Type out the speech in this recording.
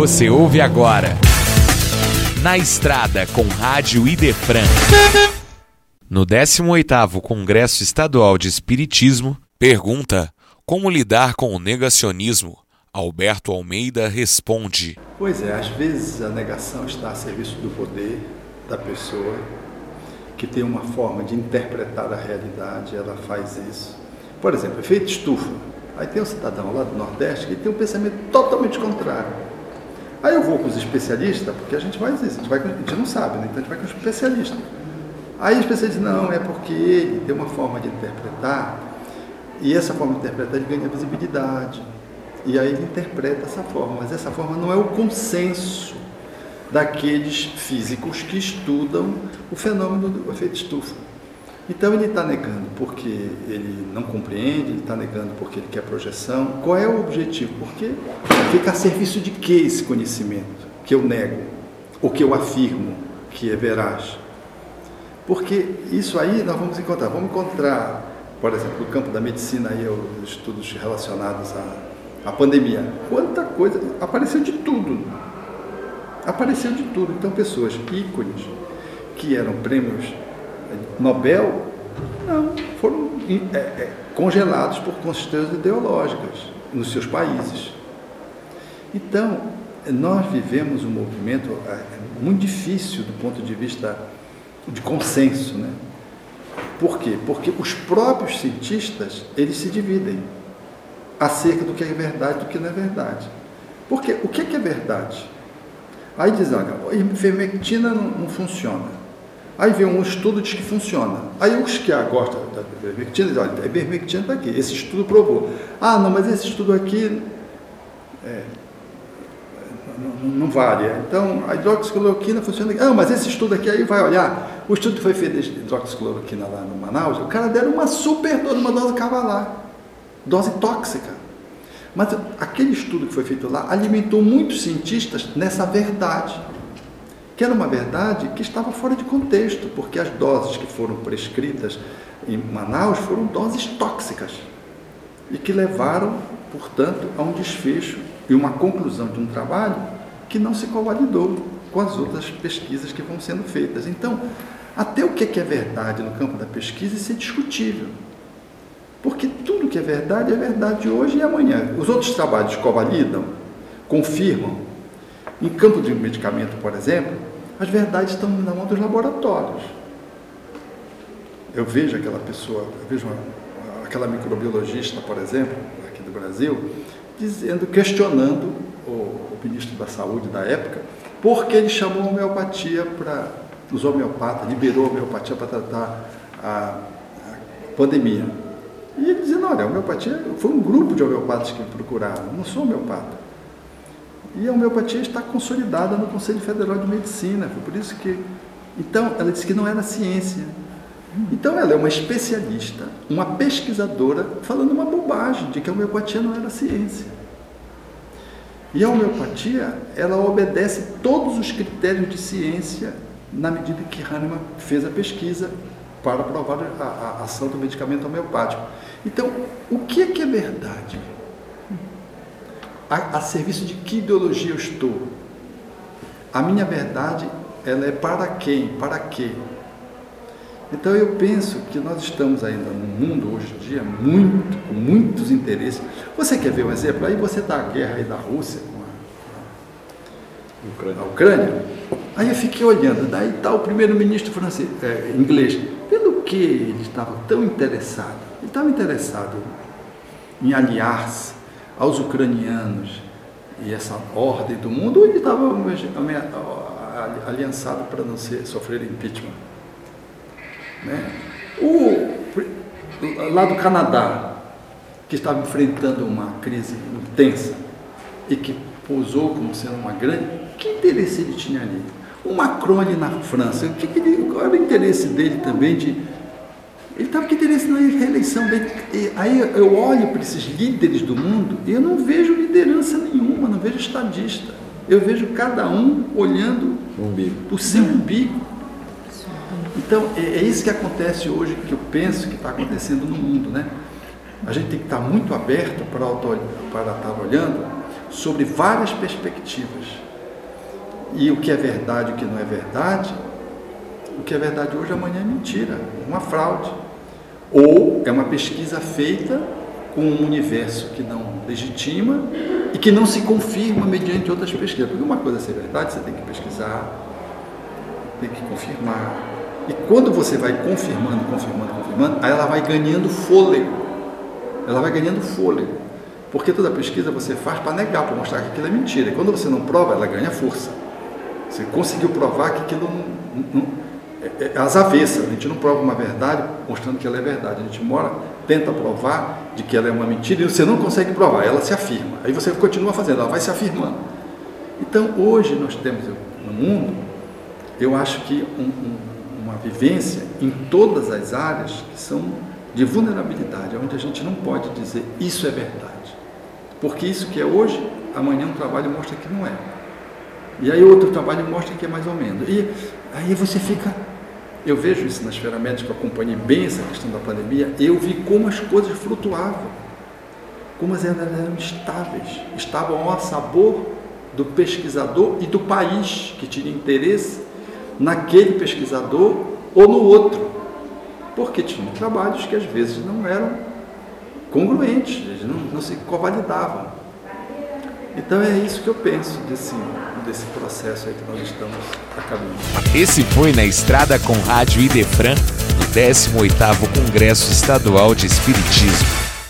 Você ouve agora. Na Estrada com Rádio Idefran. No 18º Congresso Estadual de Espiritismo, pergunta: Como lidar com o negacionismo? Alberto Almeida responde: Pois é, às vezes a negação está a serviço do poder da pessoa, que tem uma forma de interpretar a realidade, ela faz isso. Por exemplo, efeito estufa. Aí tem um cidadão lá do Nordeste que tem um pensamento totalmente contrário. Aí eu vou com os especialistas, porque a gente vai dizer, a gente, vai, a gente não sabe, né? então a gente vai com os especialistas. Aí o especialista diz, não, é porque ele tem uma forma de interpretar, e essa forma de interpretar ele ganha visibilidade. E aí ele interpreta essa forma, mas essa forma não é o consenso daqueles físicos que estudam o fenômeno do efeito estufa. Então ele está negando porque ele não compreende, ele está negando porque ele quer projeção. Qual é o objetivo? Porque fica a serviço de que esse conhecimento que eu nego, ou que eu afirmo que é veraz? Porque isso aí nós vamos encontrar. Vamos encontrar, por exemplo, no campo da medicina, aí, os estudos relacionados à, à pandemia. Quanta coisa, apareceu de tudo. Apareceu de tudo. Então, pessoas ícones que eram prêmios Nobel, não, foram é, é, congelados por constâncias ideológicas nos seus países. Então, nós vivemos um movimento é, muito difícil do ponto de vista de consenso, né? Por quê? Porque os próprios cientistas, eles se dividem acerca do que é verdade e do que não é verdade. Porque o que é, que é verdade? Aí olha, a ivermectina não, não funciona. Aí vem um estudo diz que funciona. Aí os que gostam da ivermectina dizem, olha, a ivermectina está aqui, esse estudo provou. Ah, não, mas esse estudo aqui é, não, não, vale. Então, a hidroxicloroquina funciona aqui. Ah, mas esse estudo aqui aí vai olhar. O estudo que foi feito de hidroxicloroquina lá no Manaus, o cara deram uma super dose, uma dose cavalar, dose tóxica. Mas aquele estudo que foi feito lá alimentou muitos cientistas nessa verdade que era uma verdade que estava fora de contexto, porque as doses que foram prescritas em Manaus foram doses tóxicas e que levaram, portanto, a um desfecho e uma conclusão de um trabalho que não se convalidou com as outras pesquisas que vão sendo feitas. Então, até o que é verdade no campo da pesquisa isso é discutível. Porque tudo que é verdade é verdade hoje e amanhã. Os outros trabalhos convalidam, confirmam. Em campo de medicamento, por exemplo, as verdades estão na mão dos laboratórios. Eu vejo aquela pessoa, eu vejo uma, aquela microbiologista, por exemplo, aqui do Brasil, dizendo, questionando o, o ministro da Saúde da época, porque ele chamou a homeopatia para os homeopatas, liberou a homeopatia para tratar a, a pandemia. E ele dizendo, olha, a homeopatia foi um grupo de homeopatas que me procuraram, não sou homeopata. E a homeopatia está consolidada no Conselho Federal de Medicina. Foi por isso que. Então, ela disse que não era ciência. Então, ela é uma especialista, uma pesquisadora, falando uma bobagem de que a homeopatia não era ciência. E a homeopatia, ela obedece todos os critérios de ciência na medida que Hahnemann fez a pesquisa para provar a, a ação do medicamento homeopático. Então, o que é que é verdade? A, a serviço de que ideologia eu estou? A minha verdade, ela é para quem? Para quê? Então eu penso que nós estamos ainda no mundo hoje em dia muito, com muitos interesses. Você quer ver um exemplo? Aí você dá a guerra aí da Rússia com a, Ucrânia. a Ucrânia. Aí eu fiquei olhando, daí está o primeiro-ministro francês, é, inglês. Pelo que ele estava tão interessado? Ele estava interessado em aliar-se aos ucranianos e essa ordem do mundo, ou ele estava aliançado para não ser, sofrer impeachment? Né? O, lá do Canadá, que estava enfrentando uma crise intensa e que pousou como sendo uma grande, que interesse ele tinha ali? O Macron ali na França, o que, que ele, qual era o interesse dele também de ele estava com interesse na reeleição. E aí eu olho para esses líderes do mundo e eu não vejo liderança nenhuma, não vejo estadista. Eu vejo cada um olhando o seu umbigo. Então, é, é, isso que acontece hoje, que eu penso que está acontecendo no mundo. Né? A gente tem que estar muito aberto para, para estar olhando, sobre várias perspectivas. E o que é verdade, o que não é verdade, o que é verdade hoje, amanhã é mentira, uma fraude. Ou é uma pesquisa feita com um universo que não legitima e que não se confirma mediante outras pesquisas. Porque uma coisa é ser verdade, você tem que pesquisar, tem que confirmar. E quando você vai confirmando, confirmando, confirmando, aí ela vai ganhando fôlego. Ela vai ganhando fôlego. Porque toda pesquisa você faz para negar, para mostrar que aquilo é mentira. E quando você não prova, ela ganha força. Você conseguiu provar que aquilo não, não é, é às avessas. A gente não prova uma verdade mostrando que ela é verdade. A gente mora, tenta provar de que ela é uma mentira e você não consegue provar, ela se afirma. Aí você continua fazendo, ela vai se afirmando. Então, hoje nós temos no mundo, eu acho que um, um, uma vivência em todas as áreas que são de vulnerabilidade, onde a gente não pode dizer isso é verdade. Porque isso que é hoje, amanhã um trabalho mostra que não é. E aí outro trabalho mostra que é mais ou menos. E aí você fica eu vejo isso nas esfera médica, acompanhei bem essa questão da pandemia, eu vi como as coisas flutuavam, como elas eram estáveis, estavam ao sabor do pesquisador e do país que tinha interesse naquele pesquisador ou no outro, porque tinham trabalhos que às vezes não eram congruentes, não, não se convalidavam. Então é isso que eu penso desse, desse processo aí que nós estamos acabando. Esse foi na estrada com Rádio Idefran, no 18º Congresso Estadual de Espiritismo.